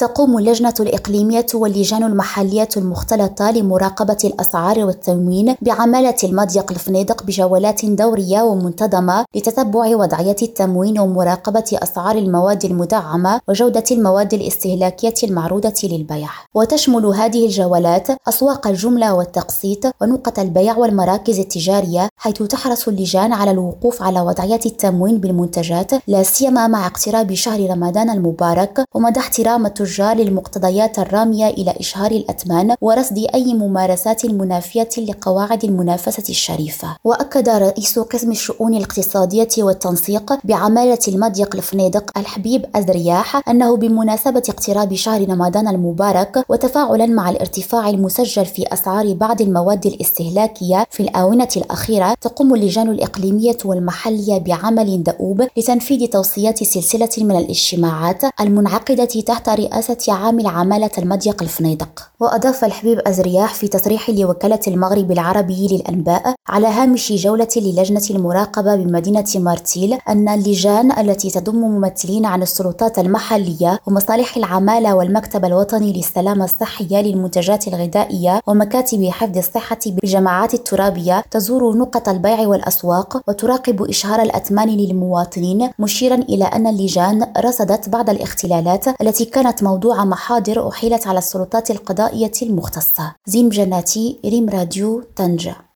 تقوم اللجنة الإقليمية واللجان المحلية المختلطة لمراقبة الأسعار والتموين بعمالة المضيق الفنيدق بجولات دورية ومنتظمة لتتبع وضعية التموين ومراقبة أسعار المواد المدعمة وجودة المواد الاستهلاكية المعروضة للبيع. وتشمل هذه الجولات أسواق الجملة والتقسيط ونقط البيع والمراكز التجارية حيث تحرص اللجان على الوقوف على وضعية التموين بالمنتجات لا سيما مع اقتراب شهر رمضان المبارك ومدى احترام التجار للمقتضيات الرامية إلى إشهار الأثمان ورصد أي ممارسات منافية لقواعد المنافسة الشريفة. وأكد رئيس قسم الشؤون الاقتصادية والتنسيق بعمالة المضيق الفنيدق الحبيب أزرياح أنه بمناسبة اقتراب شهر رمضان المبارك وتفاعلا مع الارتفاع المسجل في أسعار بعض المواد الاستهلاكية في الآونة الأخيرة تقوم اللجان الإقليمية والمحلية بعمل دؤوب لتنفيذ توصيات سلسلة من الاجتماعات المنعقدة تحت رئاسة عامل عمالة المضيق الفنيدق. وأضاف الحبيب أزرياح في تصريح لوكالة المغرب العربي للأنباء على هامش جولة للجنة المراقبة بمدينة مارتيل أن اللجان التي تضم ممثلين عن السلطات المحلية ومصالح العمالة والمكتب الوطني للسلامة الصحية للمنتجات الغذائية ومكاتب حفظ الصحة بالجماعات الترابية تزور نقط البيع والأسواق وتراقب إشهار الأثمان للمواطنين مشيرا إلى أن اللجان رصدت بعض الاختلالات التي كانت موضوع محاضر أحيلت على السلطات القضائية المختصة. زين جناتي ريم راديو طنجة.